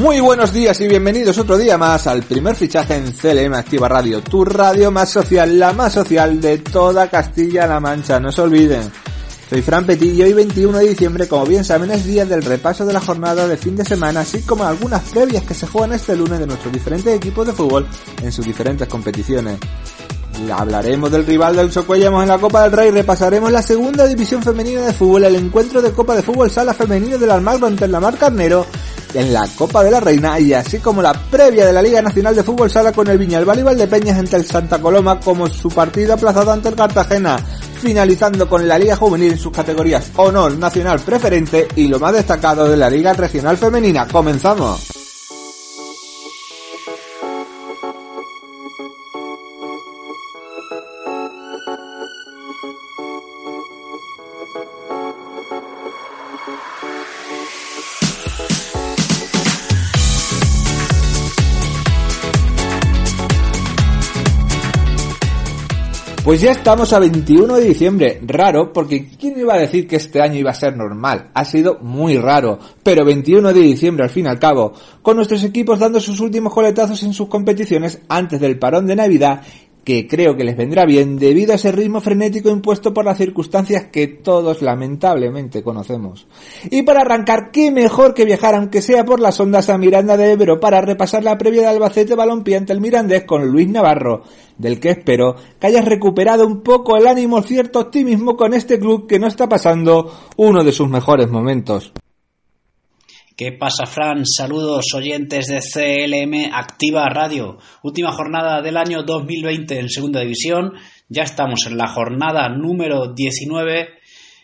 Muy buenos días y bienvenidos otro día más al primer fichaje en CLM Activa Radio, tu radio más social, la más social de toda Castilla-La Mancha, no se olviden. Soy Fran Petit y hoy 21 de diciembre, como bien saben, es día del repaso de la jornada de fin de semana, así como algunas previas que se juegan este lunes de nuestros diferentes equipos de fútbol en sus diferentes competiciones. Hablaremos del rival del Socuellamos en la Copa del Rey, repasaremos la segunda división femenina de fútbol, el encuentro de Copa de Fútbol Sala Femenino del Almagro ante la Mar Carnero en la Copa de la Reina y así como la previa de la Liga Nacional de Fútbol Sala con el Viñalbal y Valdepeñas ante el Santa Coloma como su partido aplazado ante el Cartagena, finalizando con la Liga Juvenil en sus categorías Honor Nacional Preferente y lo más destacado de la Liga Regional Femenina. ¡Comenzamos! Pues ya estamos a 21 de diciembre. Raro, porque ¿quién iba a decir que este año iba a ser normal? Ha sido muy raro. Pero 21 de diciembre al fin y al cabo, con nuestros equipos dando sus últimos coletazos en sus competiciones antes del parón de Navidad que creo que les vendrá bien debido a ese ritmo frenético impuesto por las circunstancias que todos lamentablemente conocemos. Y para arrancar, qué mejor que viajar aunque sea por las ondas a Miranda de Ebro para repasar la previa de Albacete Balompié ante el Mirandés con Luis Navarro, del que espero que hayas recuperado un poco el ánimo, cierto optimismo con este club que no está pasando uno de sus mejores momentos. ¿Qué pasa, Fran? Saludos oyentes de CLM Activa Radio. Última jornada del año 2020 en Segunda División. Ya estamos en la jornada número 19.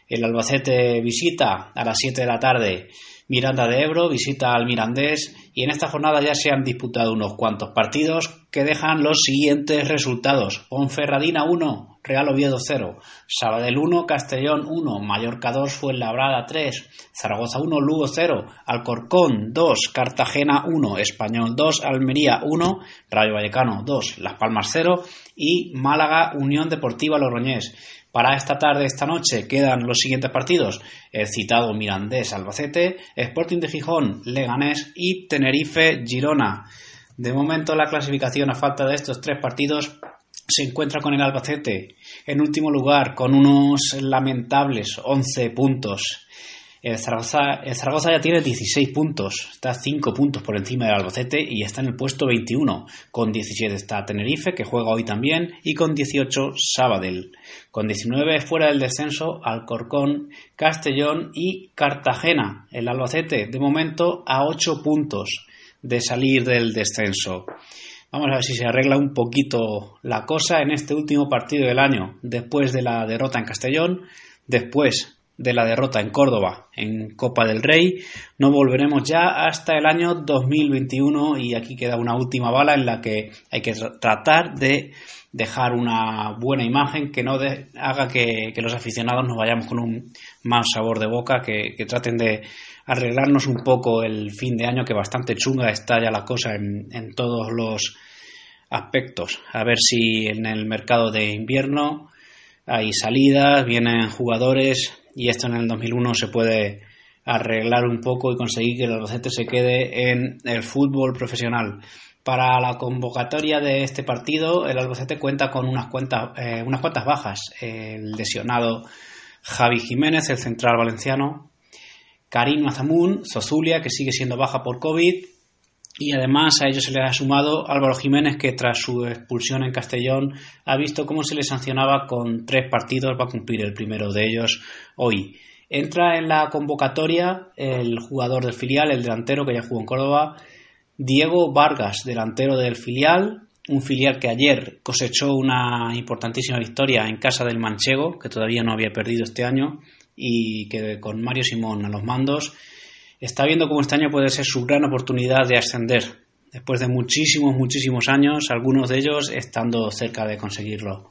El Albacete visita a las 7 de la tarde Miranda de Ebro, visita al Mirandés y en esta jornada ya se han disputado unos cuantos partidos que dejan los siguientes resultados. Ponferradina 1, Real Oviedo 0, Sabadell 1, Castellón 1, Mallorca 2, Fuenlabrada 3, Zaragoza 1, Lugo 0, Alcorcón 2, Cartagena 1, Español 2, Almería 1, Rayo Vallecano 2, Las Palmas 0 y Málaga Unión Deportiva Logroñés. Para esta tarde, esta noche, quedan los siguientes partidos. El citado Mirandés Albacete, Sporting de Gijón, Leganés y Tenerife Girona. De momento la clasificación a falta de estos tres partidos se encuentra con el Albacete en último lugar con unos lamentables 11 puntos. El Zaragoza, ya tiene 16 puntos, está 5 puntos por encima del Albacete y está en el puesto 21. Con 17 está Tenerife, que juega hoy también, y con 18 Sabadell. Con 19 fuera del descenso Alcorcón, Castellón y Cartagena. El Albacete, de momento, a 8 puntos de salir del descenso. Vamos a ver si se arregla un poquito la cosa en este último partido del año, después de la derrota en Castellón, después de la derrota en Córdoba en Copa del Rey. No volveremos ya hasta el año 2021 y aquí queda una última bala en la que hay que tratar de dejar una buena imagen que no haga que, los aficionados nos vayamos con un mal sabor de boca, que, traten de arreglarnos un poco el fin de año, que bastante chunga está ya la cosa en, en todos los aspectos. A ver si en el mercado de invierno hay salidas, vienen jugadores y esto en el 2001 se puede arreglar un poco y conseguir que el Albacete se quede en el fútbol profesional. Para la convocatoria de este partido, el Albacete cuenta con unas, cuentas, eh, unas cuantas bajas. El lesionado Javi Jiménez, el central valenciano, Karim Azamun, Zozulia, que sigue siendo baja por COVID, y además a ellos se les ha sumado Álvaro Jiménez, que tras su expulsión en Castellón ha visto cómo se le sancionaba con tres partidos, va a cumplir el primero de ellos hoy. Entra en la convocatoria el jugador del filial, el delantero que ya jugó en Córdoba, Diego Vargas, delantero del filial, un filial que ayer cosechó una importantísima victoria en casa del Manchego, que todavía no había perdido este año, y que con Mario Simón a los mandos está viendo cómo este año puede ser su gran oportunidad de ascender, después de muchísimos, muchísimos años, algunos de ellos estando cerca de conseguirlo.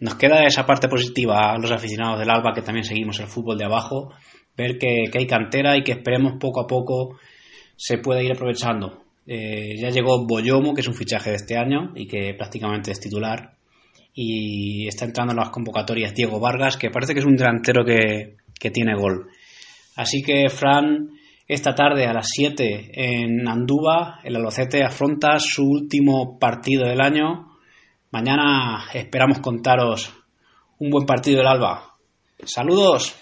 Nos queda esa parte positiva a los aficionados del Alba que también seguimos el fútbol de abajo, ver que, que hay cantera y que esperemos poco a poco se pueda ir aprovechando. Eh, ya llegó Boyomo, que es un fichaje de este año y que prácticamente es titular. Y está entrando en las convocatorias Diego Vargas, que parece que es un delantero que, que tiene gol. Así que, Fran, esta tarde a las 7 en Andúba, el Albacete afronta su último partido del año. Mañana esperamos contaros un buen partido del Alba. Saludos.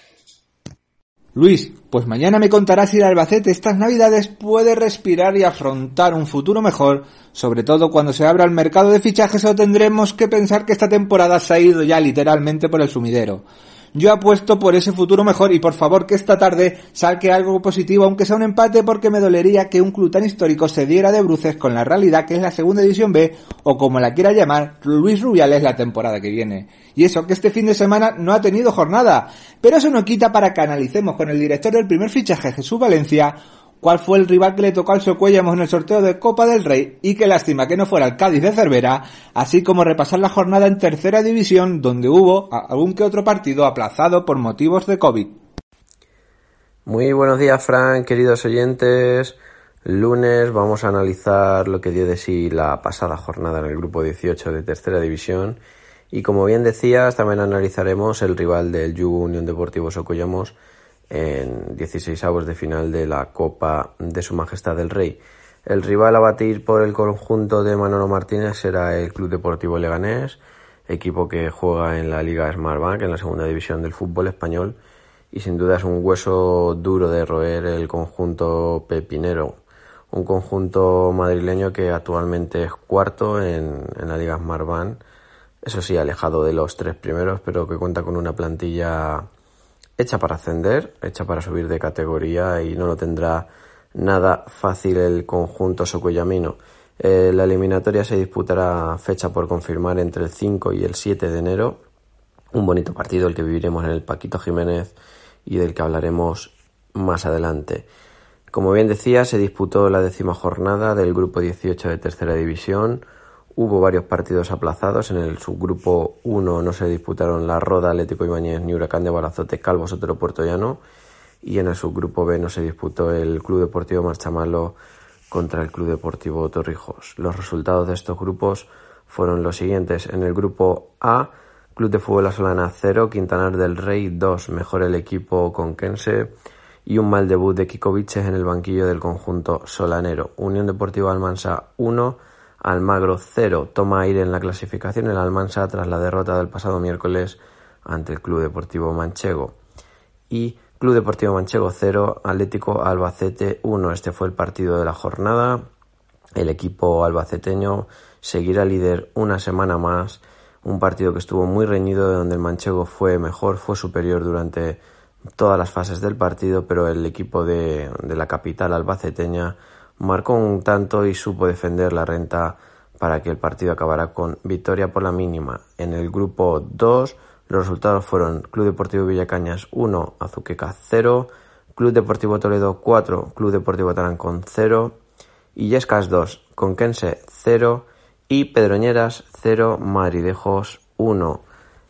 Luis, pues mañana me contarás si el Albacete estas navidades puede respirar y afrontar un futuro mejor, sobre todo cuando se abra el mercado de fichajes o tendremos que pensar que esta temporada se ha ido ya literalmente por el sumidero. Yo apuesto por ese futuro mejor y por favor que esta tarde saque algo positivo, aunque sea un empate, porque me dolería que un club tan histórico se diera de bruces con la realidad que es la segunda división B, o como la quiera llamar, Luis Rubiales la temporada que viene. Y eso que este fin de semana no ha tenido jornada. Pero eso no quita para que analicemos con el director del primer fichaje, Jesús Valencia, cuál fue el rival que le tocó al Socuellamos en el sorteo de Copa del Rey y qué lástima que no fuera el Cádiz de Cervera, así como repasar la jornada en tercera división donde hubo algún que otro partido aplazado por motivos de COVID. Muy buenos días, Fran, queridos oyentes. Lunes vamos a analizar lo que dio de sí la pasada jornada en el grupo 18 de tercera división. Y como bien decías, también analizaremos el rival del Yugo Unión Deportivo Socollamos en 16 avos de final de la Copa de Su Majestad el Rey. El rival a batir por el conjunto de Manolo Martínez será el Club Deportivo Leganés, equipo que juega en la Liga Smartbank, en la segunda división del fútbol español, y sin duda es un hueso duro de roer el conjunto pepinero, un conjunto madrileño que actualmente es cuarto en, en la Liga Smartbank, eso sí, alejado de los tres primeros, pero que cuenta con una plantilla hecha para ascender, hecha para subir de categoría y no lo tendrá nada fácil el conjunto socoyamino. Eh, la eliminatoria se disputará fecha por confirmar entre el 5 y el 7 de enero. Un bonito partido el que viviremos en el Paquito Jiménez y del que hablaremos más adelante. Como bien decía, se disputó la décima jornada del grupo 18 de tercera división. Hubo varios partidos aplazados. En el subgrupo 1 no se disputaron la Roda, Atlético Ibáñez ni Huracán de Balazote, Calvo Sotero Puerto Llano. Y en el subgrupo B no se disputó el Club Deportivo Marchamalo contra el Club Deportivo Torrijos. Los resultados de estos grupos fueron los siguientes. En el grupo A, Club de Fútbol La Solana 0, Quintanar del Rey 2, mejor el equipo conquense y un mal debut de Kiko Viches en el banquillo del conjunto solanero. Unión Deportiva Almansa 1, Almagro 0 toma aire en la clasificación el Almansa tras la derrota del pasado miércoles ante el Club Deportivo Manchego. Y Club Deportivo Manchego 0, Atlético Albacete 1. Este fue el partido de la jornada. El equipo albaceteño seguirá líder una semana más. Un partido que estuvo muy reñido, donde el Manchego fue mejor, fue superior durante todas las fases del partido, pero el equipo de, de la capital albaceteña marcó un tanto y supo defender la renta para que el partido acabara con victoria por la mínima. En el grupo 2 los resultados fueron Club Deportivo Villacañas 1, Azuqueca 0, Club Deportivo Toledo 4, Club Deportivo Tarancón 0, Illescas 2, Conquense 0 y Pedroñeras 0, Madridejos 1.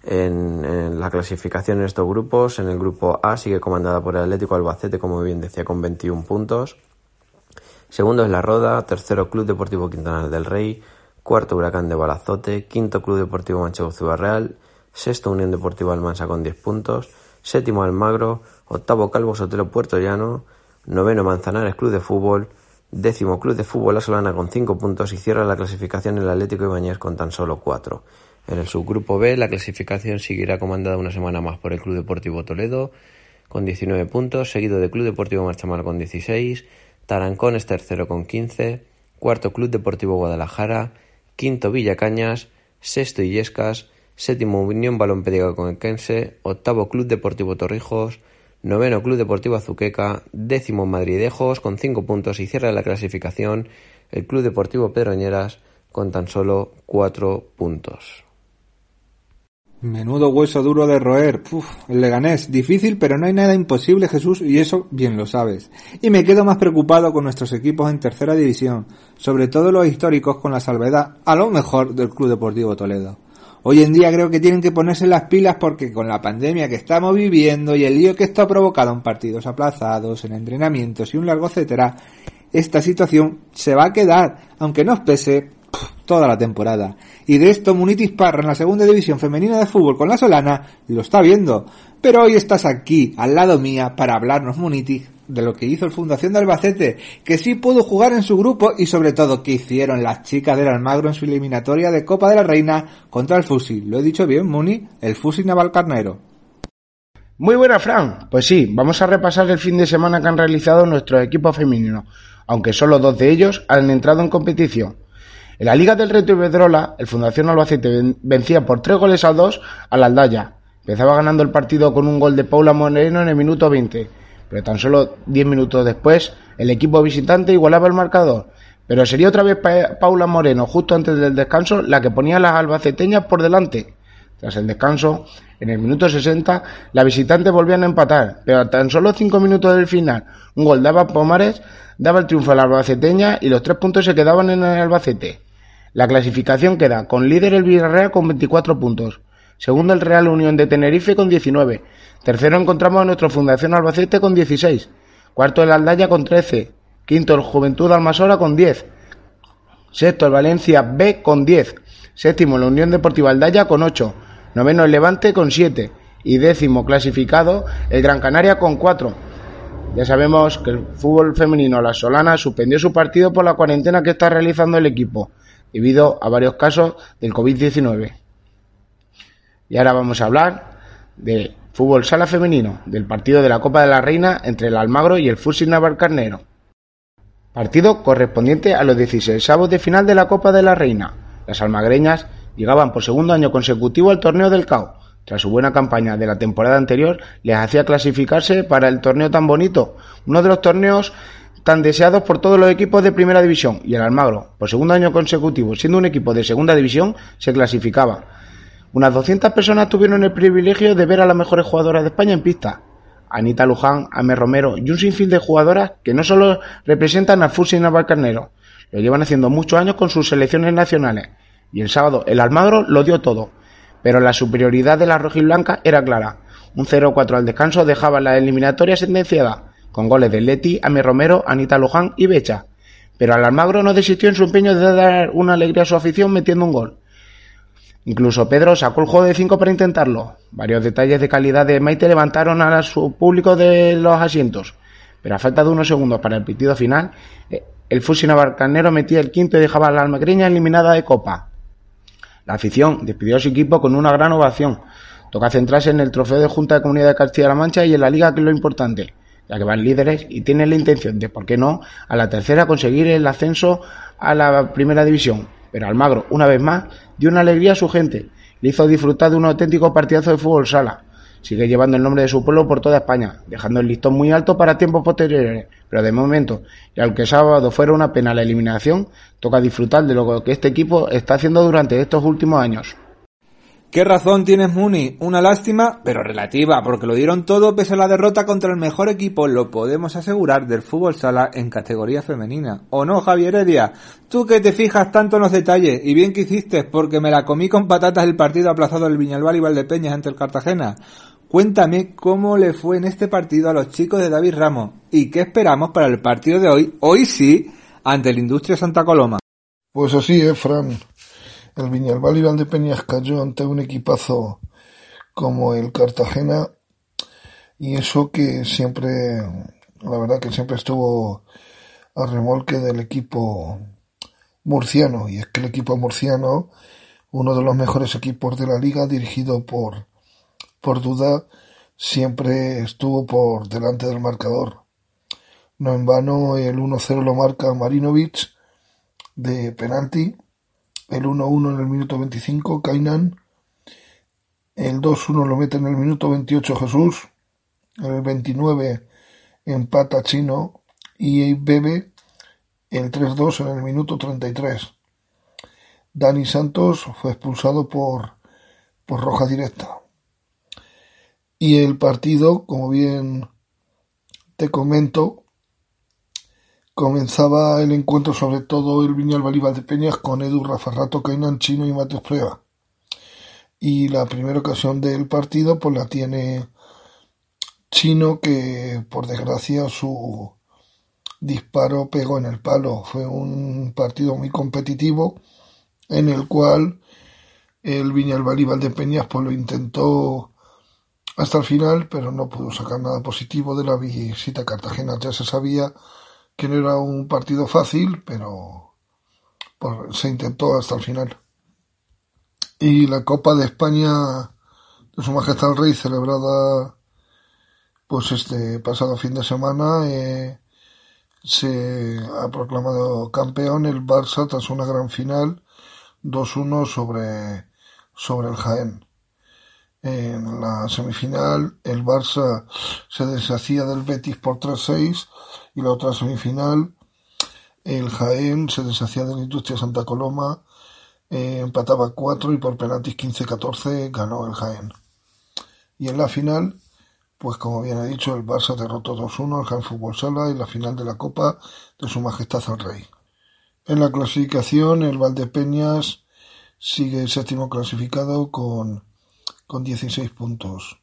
En, en, la clasificación en estos grupos, en el grupo A sigue comandada por el Atlético Albacete, como bien decía, con 21 puntos. Segundo es La Roda, tercero Club Deportivo Quintanar del Rey, cuarto Huracán de Balazote, quinto Club Deportivo Manchego Ciudad sexto Unión Deportiva Almansa con 10 puntos, séptimo Almagro, octavo Calvo Sotelo Puerto Llano, noveno Manzanares Club de Fútbol, décimo Club de Fútbol La Solana con 5 puntos y cierra la clasificación el Atlético Ibañez con tan solo 4. En el subgrupo B, la clasificación seguirá comandada una semana más por el Club Deportivo Toledo, con 19 puntos, seguido del Club Deportivo Marchamar con 16, Tarancón es tercero con 15, cuarto Club Deportivo Guadalajara, quinto Villacañas, sexto Illescas, séptimo Unión Balón con el Quense, octavo Club Deportivo Torrijos, noveno Club Deportivo Azuqueca, décimo Madridejos con 5 puntos y cierra la clasificación el Club Deportivo Pedroñeras con tan solo 4 puntos. Menudo hueso duro de roer. Puf, el Leganés. Difícil, pero no hay nada imposible, Jesús, y eso bien lo sabes. Y me quedo más preocupado con nuestros equipos en tercera división, sobre todo los históricos con la salvedad, a lo mejor, del Club Deportivo Toledo. Hoy en día creo que tienen que ponerse las pilas porque con la pandemia que estamos viviendo y el lío que esto ha provocado en partidos aplazados, en entrenamientos y un largo etcétera, esta situación se va a quedar, aunque nos pese, toda la temporada. Y de esto Munitis Parra en la segunda división femenina de fútbol con la Solana lo está viendo. Pero hoy estás aquí, al lado mía, para hablarnos Munitis de lo que hizo el Fundación de Albacete, que sí pudo jugar en su grupo y sobre todo qué hicieron las chicas del Almagro en su eliminatoria de Copa de la Reina contra el Fusi. ¿Lo he dicho bien, Muni? El Fusi Navalcarnero. Muy buena, Fran. Pues sí, vamos a repasar el fin de semana que han realizado nuestros equipos femeninos, aunque solo dos de ellos han entrado en competición. En la Liga del Reto Iberdrola, el Fundación Albacete vencía por tres goles a dos a la Aldaya. Empezaba ganando el partido con un gol de Paula Moreno en el minuto 20, pero tan solo 10 minutos después el equipo visitante igualaba el marcador. Pero sería otra vez Paula Moreno, justo antes del descanso, la que ponía las albaceteñas por delante. Tras el descanso, en el minuto 60, la visitante volvían a empatar, pero a tan solo 5 minutos del final, un gol daba Pomares daba el triunfo a la albaceteña y los tres puntos se quedaban en el Albacete. La clasificación queda con líder el Villarreal con 24 puntos, segundo el Real Unión de Tenerife con 19, tercero encontramos a nuestra Fundación Albacete con 16, cuarto el Aldaya con 13, quinto el Juventud Almasora con 10, sexto el Valencia B con 10, séptimo la Unión Deportiva Aldaya con 8, noveno el Levante con 7 y décimo clasificado el Gran Canaria con 4. Ya sabemos que el fútbol femenino La Solana suspendió su partido por la cuarentena que está realizando el equipo debido a varios casos del COVID-19. Y ahora vamos a hablar de fútbol sala femenino, del partido de la Copa de la Reina entre el Almagro y el Fusil Navarcarnero. Partido correspondiente a los 16 avos de final de la Copa de la Reina. Las almagreñas llegaban por segundo año consecutivo al torneo del CAO. Tras su buena campaña de la temporada anterior, les hacía clasificarse para el torneo tan bonito, uno de los torneos tan deseados por todos los equipos de primera división y el Almagro, por segundo año consecutivo, siendo un equipo de segunda división, se clasificaba. Unas 200 personas tuvieron el privilegio de ver a las mejores jugadoras de España en pista. Anita Luján, Ame Romero y un sinfín de jugadoras que no solo representan al Fusi Navalcarnero, lo llevan haciendo muchos años con sus selecciones nacionales. Y el sábado el Almagro lo dio todo, pero la superioridad de la rojiblanca era clara. Un 0-4 al descanso dejaba la eliminatoria sentenciada con goles de Leti, Ame Romero, Anita Luján y Becha. Pero al Almagro no desistió en su empeño de dar una alegría a su afición metiendo un gol. Incluso Pedro sacó el juego de 5 para intentarlo. Varios detalles de calidad de Maite levantaron a su público de los asientos. Pero a falta de unos segundos para el pitido final, eh, el Fusi Navarcanero metía el quinto y dejaba a la almagreña eliminada de Copa. La afición despidió a su equipo con una gran ovación. Toca centrarse en el trofeo de Junta de Comunidad de Castilla-La Mancha y en la Liga, que es lo importante ya que van líderes y tienen la intención de, ¿por qué no?, a la tercera conseguir el ascenso a la primera división. Pero Almagro, una vez más, dio una alegría a su gente, le hizo disfrutar de un auténtico partidazo de fútbol sala. Sigue llevando el nombre de su pueblo por toda España, dejando el listón muy alto para tiempos posteriores, pero de momento, y aunque sábado fuera una pena la eliminación, toca disfrutar de lo que este equipo está haciendo durante estos últimos años. ¿Qué razón tienes, Muni? Una lástima, pero relativa, porque lo dieron todo pese a la derrota contra el mejor equipo, lo podemos asegurar, del fútbol sala en categoría femenina. ¿O no, Javier Heredia? Tú que te fijas tanto en los detalles, y bien que hiciste, porque me la comí con patatas el partido aplazado del Viñalbal y Valdepeñas ante el Cartagena. Cuéntame cómo le fue en este partido a los chicos de David Ramos, y qué esperamos para el partido de hoy, hoy sí, ante el Industria Santa Coloma. Pues así es, Fran el Viñalbal y Valdepeñas cayó ante un equipazo como el Cartagena y eso que siempre, la verdad que siempre estuvo a remolque del equipo murciano y es que el equipo murciano uno de los mejores equipos de la liga, dirigido por, por Duda, siempre estuvo por delante del marcador. No en vano el 1-0 lo marca Marinovic de penalti, el 1-1 en el minuto 25 Kainan, el 2-1 lo mete en el minuto 28 Jesús, en el 29 empata Chino y Bebe el 3-2 en el minuto 33. Dani Santos fue expulsado por, por roja directa. Y el partido, como bien te comento, comenzaba el encuentro sobre todo el Viñal de Peñas con Edu, Rafa Rato, Kainan, Chino y Mates Prueba. Y la primera ocasión del partido pues la tiene Chino que por desgracia su disparo pegó en el palo. Fue un partido muy competitivo en el cual el Viñalbal de Peñas pues lo intentó hasta el final, pero no pudo sacar nada positivo de la visita a Cartagena. Ya se sabía que no era un partido fácil, pero pues, se intentó hasta el final. Y la Copa de España de Su Majestad el Rey, celebrada pues este pasado fin de semana, eh, se ha proclamado campeón el Barça tras una gran final 2-1 sobre, sobre el Jaén. En la semifinal el Barça se deshacía del Betis por 3-6 y la otra semifinal el Jaén se deshacía de la Industria Santa Coloma, eh, empataba 4 y por penaltis 15-14 ganó el Jaén. Y en la final, pues como bien he dicho, el Barça derrotó 2-1 al Jaén Fútbol Sala en la final de la Copa de Su Majestad el Rey. En la clasificación, el Valdepeñas sigue séptimo clasificado con, con 16 puntos.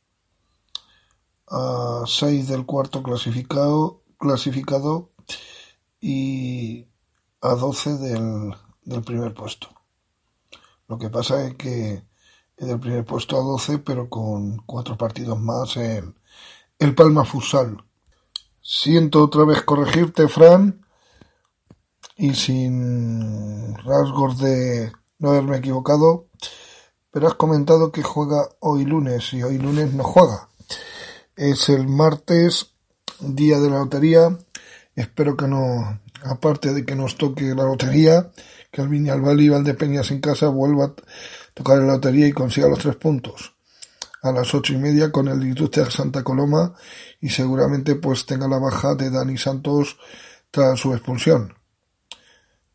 A 6 del cuarto clasificado, clasificado y a 12 del, del primer puesto. Lo que pasa es que del primer puesto a 12, pero con cuatro partidos más en el Palma Futsal. Siento otra vez corregirte, Fran, y sin rasgos de no haberme equivocado, pero has comentado que juega hoy lunes y hoy lunes no juega. Es el martes, día de la lotería. Espero que no, aparte de que nos toque la lotería, que el Viñalbal y Valdepeñas en casa vuelva a tocar la lotería y consiga los tres puntos. A las ocho y media con el Industria Santa Coloma y seguramente pues tenga la baja de Dani Santos tras su expulsión.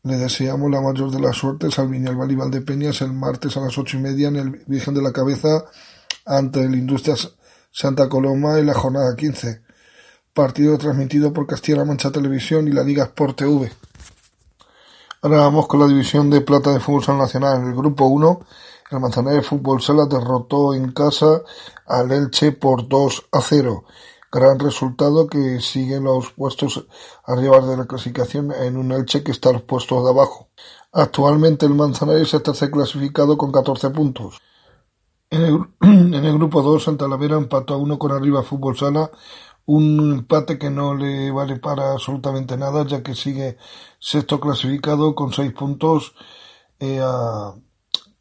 Le deseamos la mayor de las suertes al Viñalbal y Valdepeñas el martes a las ocho y media en el Virgen de la Cabeza ante el Industrias Santa Coloma en la jornada 15. Partido transmitido por Castilla-La Mancha Televisión y la Liga Sport TV. Ahora vamos con la división de plata de fútbol nacional. En el grupo 1, el Manzanares Fútbol Sala derrotó en casa al Elche por 2 a 0. Gran resultado que sigue los puestos arriba de la clasificación en un Elche que está los puestos de abajo. Actualmente el Manzanares está tercer clasificado con 14 puntos. En el, grupo 2, Santa Lavera empató a uno con arriba Fútbol Sala, un empate que no le vale para absolutamente nada, ya que sigue sexto clasificado con seis puntos eh, a,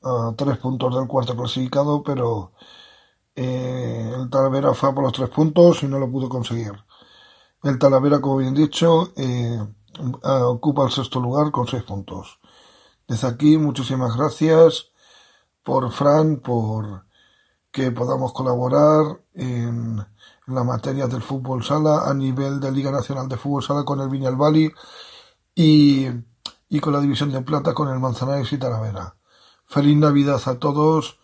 a puntos del cuarto clasificado, pero eh, el Talavera fue por los tres puntos y no lo pudo conseguir. El Talavera, como bien dicho, eh, ocupa el sexto lugar con seis puntos. Desde aquí, muchísimas gracias por Fran, por que podamos colaborar en, en la materia del fútbol sala a nivel de Liga Nacional de Fútbol Sala con el Viñalbali y, y con la División de Plata con el Manzanares y Talavera. Feliz Navidad a todos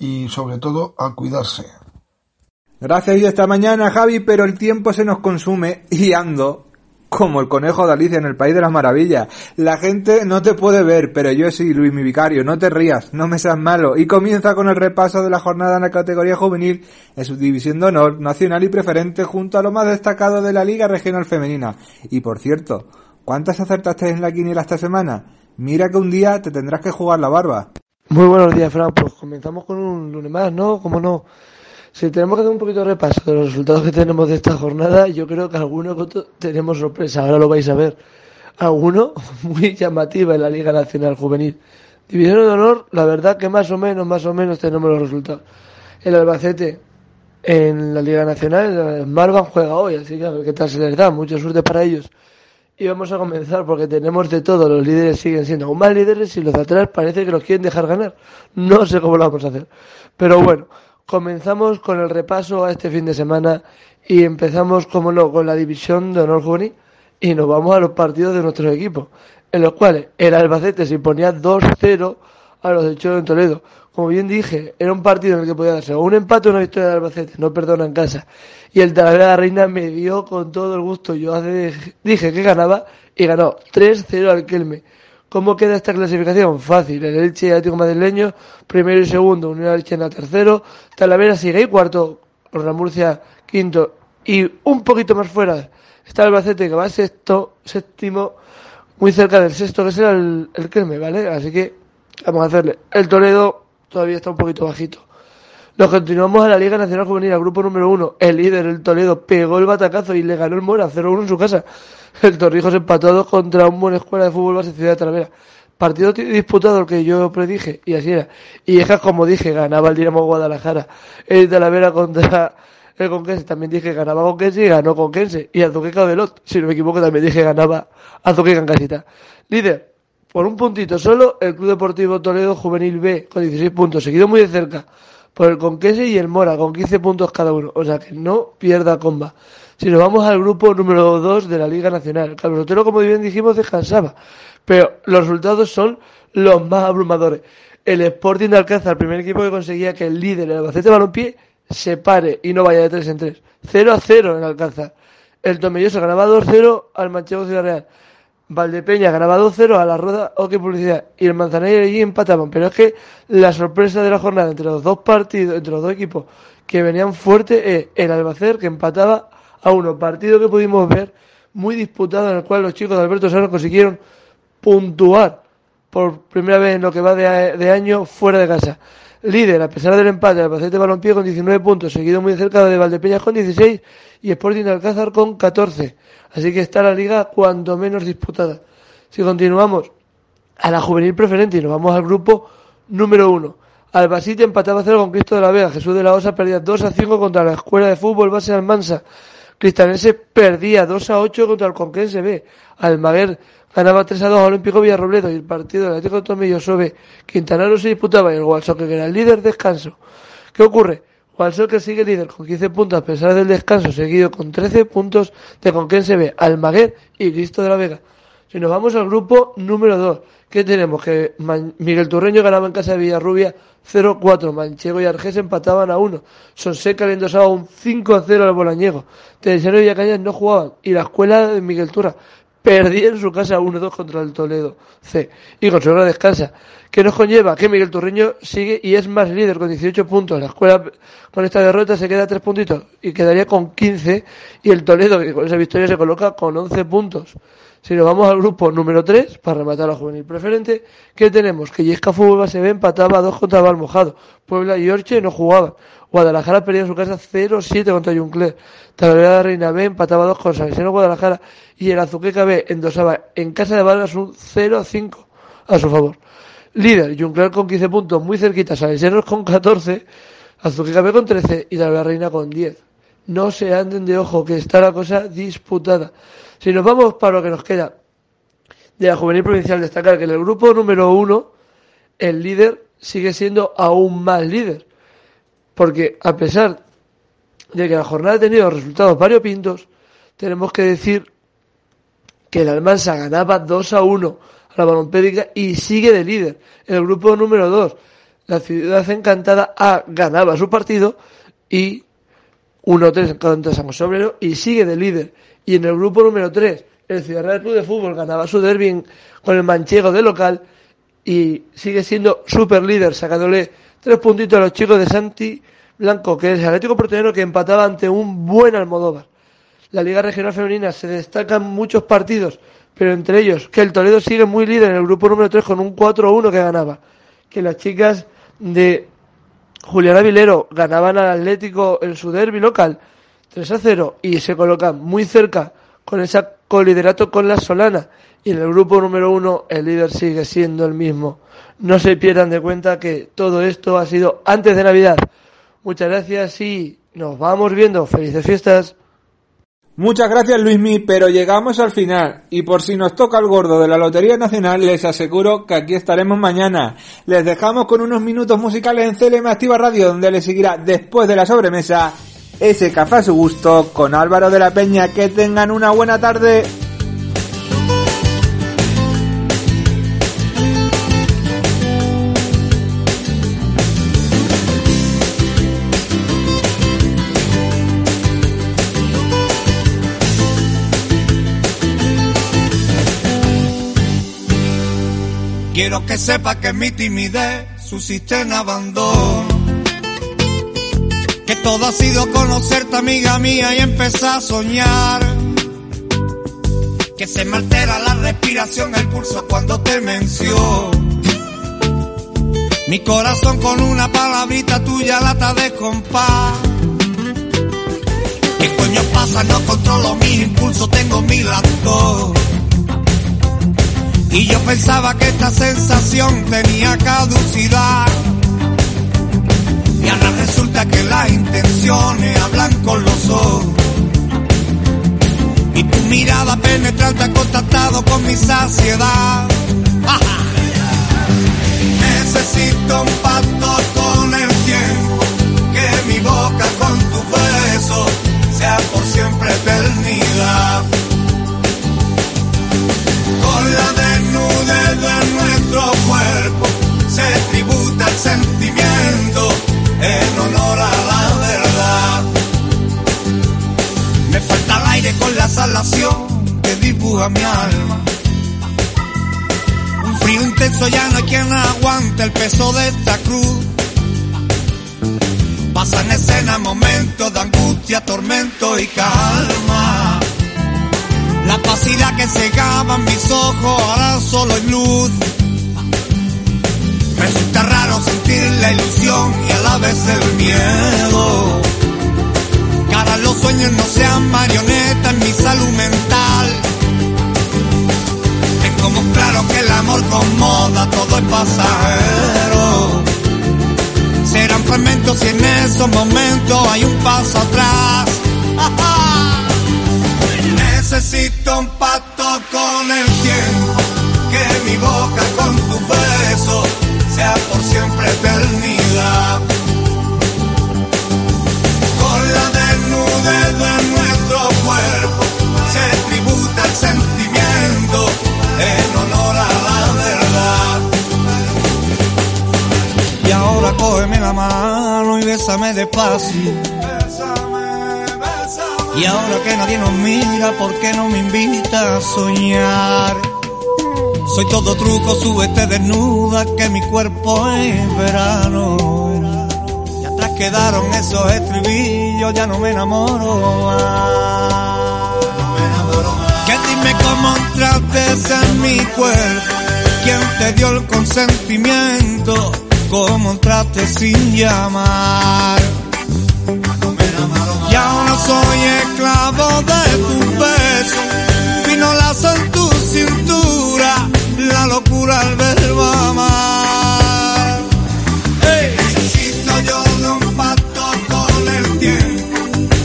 y sobre todo a cuidarse. Gracias y esta mañana, Javi, pero el tiempo se nos consume y ando como el conejo de Alicia en el País de las Maravillas. La gente no te puede ver, pero yo sí, Luis, mi vicario, no te rías, no me seas malo. Y comienza con el repaso de la jornada en la categoría juvenil en su división de honor, nacional y preferente, junto a lo más destacado de la Liga Regional Femenina. Y por cierto, ¿cuántas acertaste en la quiniela esta semana? Mira que un día te tendrás que jugar la barba. Muy buenos días, Fran. Pues comenzamos con un lunes más, ¿no? Como no. Si tenemos que hacer un poquito de repaso de los resultados que tenemos de esta jornada, yo creo que algunos tenemos sorpresa, ahora lo vais a ver. Alguno muy llamativa en la Liga Nacional Juvenil División de honor, la verdad que más o menos, más o menos tenemos los resultados. El Albacete en la Liga Nacional, el Marvan juega hoy, así que a ver qué tal se les da. Mucha suerte para ellos. Y vamos a comenzar porque tenemos de todo. Los líderes siguen siendo aún más líderes y los de atrás parece que los quieren dejar ganar. No sé cómo lo vamos a hacer. Pero bueno, comenzamos con el repaso a este fin de semana y empezamos, como no, con la división de honor juvenil y nos vamos a los partidos de nuestros equipos en los cuales el Albacete se imponía 2-0 a los de Cholo en Toledo. Como bien dije, era un partido en el que podía darse un empate o una victoria del Albacete, no perdona en casa. Y el Talavera de Reina me dio con todo el gusto. Yo dije que ganaba y ganó 3-0 al Kelme. ¿Cómo queda esta clasificación? Fácil. El Elche y Atlético Madrileño, primero y segundo, Unión Elche en la tercero. Talavera sigue y cuarto, la Murcia quinto. Y un poquito más fuera está Albacete que va sexto, séptimo muy cerca del sexto, que es el, el ¿vale? Así que vamos a hacerle. El Toledo todavía está un poquito bajito. Nos continuamos a la Liga Nacional Juvenil, al grupo número uno. El líder, el Toledo, pegó el batacazo y le ganó el Mora 0-1 en su casa. El Torrijos empató contra un buena escuela de fútbol base Ciudad de Talavera. Partido disputado el que yo predije, y así era. Y es como dije, ganaba el Dinamo Guadalajara. El Talavera contra el Conquense. También dije ganaba Conquense y ganó Conquense. Y Azuqueca Lot, si no me equivoco, también dije ganaba Azuqueca en casita. Líder, por un puntito solo, el Club Deportivo Toledo Juvenil B con 16 puntos, seguido muy de cerca por el Conquense y el Mora con 15 puntos cada uno. O sea que no pierda comba. Si nos vamos al grupo número 2 de la Liga Nacional, Carlos Otero, como bien dijimos, descansaba. Pero los resultados son los más abrumadores. El Sporting de Alcázar, el primer equipo que conseguía que el líder, el Albacete Balompié, se pare y no vaya de 3 en 3. 0 a 0 en Alcázar. El Tomelloso ganaba 2-0 al Manchego Ciudad Real. Valdepeña ganaba 2-0 a la Rueda OK Publicidad. Y el Manzanilla allí empataban. Pero es que la sorpresa de la jornada entre los dos partidos, entre los dos equipos que venían fuertes es el Albacer que empataba a uno. Partido que pudimos ver muy disputado en el cual los chicos de Alberto Sano consiguieron puntuar por primera vez en lo que va de año fuera de casa. Líder, a pesar del empate, Albacete Balompié con 19 puntos, seguido muy cerca de Valdepeñas con 16 y Sporting Alcázar con 14. Así que está la liga cuanto menos disputada. Si continuamos a la juvenil preferente y nos vamos al grupo número 1. Albacete empataba a 0 con Cristo de la Vega. Jesús de la Osa perdía 2 a 5 contra la Escuela de Fútbol Base Almansa. Cristanense perdía 2 a 8 contra el Conquense B. Almaguer ganaba 3 a 2 a Olímpico Villarrobledo y el partido del Atlético de Tomillo sobre Quintanaro se disputaba y el Gualsoque que era el líder descanso. ¿Qué ocurre? que sigue líder con 15 puntos a pesar del descanso, seguido con 13 puntos de Conquense B, Almaguer y Cristo de la Vega. Si nos vamos al grupo número 2, ¿qué tenemos? Que Miguel Turreño ganaba en casa de Villarrubia 0-4, Manchego y Argés empataban a 1, Sonseca le endosaba un 5-0 al Bolañego, Teresiano y Villacañas no jugaban y la escuela de Miguel Turra Perdí en su casa 1-2 contra el Toledo C. Y con su hora descansa. Que nos conlleva que Miguel Turreño sigue y es más líder con 18 puntos. La escuela con esta derrota se queda a 3 puntitos y quedaría con 15. Y el Toledo, que con esa victoria se coloca con 11 puntos. Si nos vamos al grupo número 3, para rematar la juvenil preferente, ¿qué tenemos? Que Yesca Fútbol Base B empataba a 2 contra Valmojado. Puebla y Orche no jugaban. Guadalajara perdía su casa 0-7 contra Juncler. Talavera de Reina B empataba 2 con Salesiano Guadalajara y el Azuqueca B endosaba en casa de Vargas un 0-5 a su favor. Líder, Juncler con 15 puntos, muy cerquita, Salesianos con 14, Azuqueca B con 13 y Talavera Reina con 10. No se anden de ojo, que está la cosa disputada. Si nos vamos para lo que nos queda de la juvenil provincial, destacar que en el grupo número uno, el líder sigue siendo aún más líder. Porque a pesar de que la jornada ha tenido resultados variopintos, tenemos que decir que el Almansa ganaba 2 a 1 a la Balompédica y sigue de líder. En el grupo número 2, la Ciudad Encantada A ganaba su partido y 1-3 contra San Sobrero y sigue de líder. Y en el grupo número 3, el Ciudad Real Club de Fútbol ganaba su derby con el manchego de local y sigue siendo super líder, sacándole tres puntitos a los chicos de Santi Blanco, que es el Atlético Porteño que empataba ante un buen Almodóvar. La Liga Regional Femenina se destacan muchos partidos, pero entre ellos que el Toledo sigue muy líder en el grupo número 3 con un 4-1 que ganaba. Que las chicas de Julián Avilero ganaban al Atlético en su derby local 3 0 y se colocan muy cerca con esa con liderato con la Solana. Y en el grupo número uno el líder sigue siendo el mismo. No se pierdan de cuenta que todo esto ha sido antes de Navidad. Muchas gracias y nos vamos viendo. Felices fiestas. Muchas gracias Luismi, pero llegamos al final y por si nos toca el gordo de la Lotería Nacional les aseguro que aquí estaremos mañana. Les dejamos con unos minutos musicales en CLM Activa Radio donde les seguirá después de la sobremesa ese café a su gusto con Álvaro de la Peña. Que tengan una buena tarde. Quiero que sepa que mi timidez subsiste en abandono. Que todo ha sido conocerte, amiga mía, y empezar a soñar. Que se me altera la respiración, el pulso cuando te menciono. Mi corazón con una palabrita tuya lata de compás. ¿Qué coño pasa? No controlo mis impulsos, tengo mil actos. Y yo pensaba que esta sensación tenía caducidad. Ahora resulta que las intenciones hablan con los ojos. Y tu mirada penetrante ha contactado con mi saciedad. Necesito un pacto con el tiempo. Que mi boca con tu beso sea por siempre eternidad. Salación que dibuja mi alma. Un frío intenso ya no hay quien aguante el peso de esta cruz. Pasan escena momentos de angustia, tormento y calma. La pasidad que cegaba mis ojos ahora solo es luz. Resulta raro sentir la ilusión y a la vez el miedo. Ahora los sueños no sean marionetas pasajero. Serán fragmentos y en esos momentos hay un paso atrás. Necesito un pacto con el tiempo, que mi boca con tu beso sea por siempre eternidad. Cógeme la mano y bésame despacio. Y ahora que nadie nos mira, ¿por qué no me invita a soñar? Soy todo truco, súbete desnuda, que mi cuerpo es verano. Y atrás quedaron esos estribillos, ya no me enamoro más. Que dime cómo entraste en mi cuerpo, quién te dio el consentimiento, cómo entraste sin llamar. Y ahora soy esclavo de tu beso, fino lazo en tu cintura, la locura al verbo amar. Hey. Necesito yo de un pacto con el tiempo,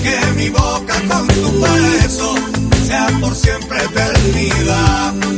que mi boca con tu beso sea por siempre eternidad.